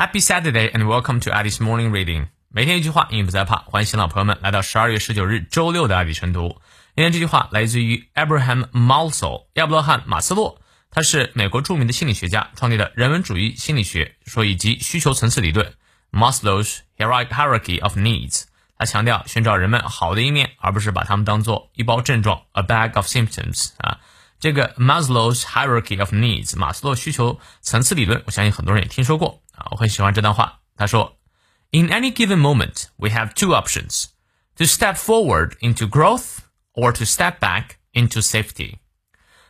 Happy Saturday and welcome to Alice Morning Reading。每天一句话，英语不再怕。欢迎新老朋友们来到十二月十九日周六的阿迪晨读。今天这句话来自于 Abraham Maslow，亚伯拉罕·马斯洛，他是美国著名的心理学家，创立了人文主义心理学，说以及需求层次理论 Maslow's Hierarchy of Needs。他强调寻找人们好的一面，而不是把他们当做一包症状 （a bag of symptoms） 啊。这个 Maslow's Hierarchy of Needs，马斯洛需求层次理论，我相信很多人也听说过啊。我很喜欢这段话，他说：“In any given moment, we have two options: to step forward into growth, or to step back into safety。”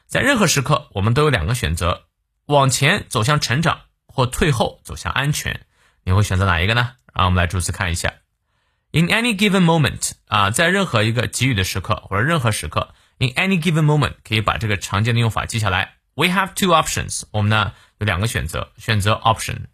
在任何时刻，我们都有两个选择：往前走向成长，或退后走向安全。你会选择哪一个呢？让我们来逐词看一下。In any given moment，啊，在任何一个给予的时刻，或者任何时刻。In any given moment，可以把这个常见的用法记下来。We have two options，我们呢有两个选择，选择 option。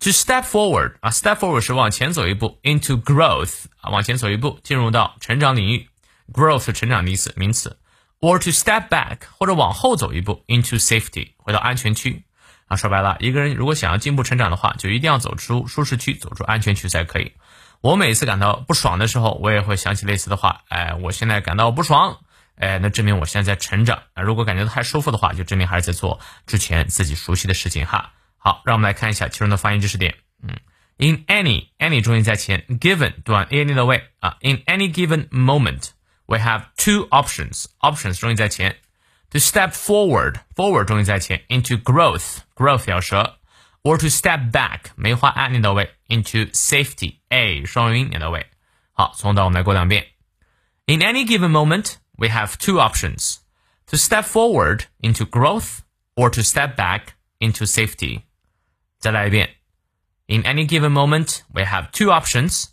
To step forward，啊，step forward 是往前走一步，into growth，啊，往前走一步，进入到成长领域。Growth 是成长的意思，名词。Or to step back，或者往后走一步，into safety，回到安全区。啊，说白了，一个人如果想要进步成长的话，就一定要走出舒适区，走出安全区才可以。我每次感到不爽的时候，我也会想起类似的话。哎，我现在感到不爽。哎，那证明我现在在成长啊！如果感觉太舒服的话，就证明还是在做之前自己熟悉的事情哈。好，让我们来看一下其中的发音知识点。嗯，in any any 重音在前，given 短 any 的位啊。in any given moment we have two options options 重音在前，to step forward forward 重音在前，into growth growth 咬舌，or to step back 梅花 a 念到位，into safety a 双元音念到位。好，从头到尾我们来过两遍。in any given moment we have two options to step forward into growth or to step back into safety. 再来一遍。In any given moment, we have two options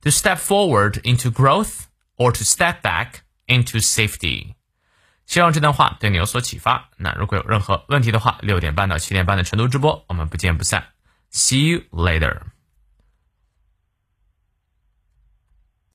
to step forward into growth or to step back into safety. 希望这段话对你有所启发。那如果有任何问题的话，六点半到七点半的晨读直播，我们不见不散。See you later.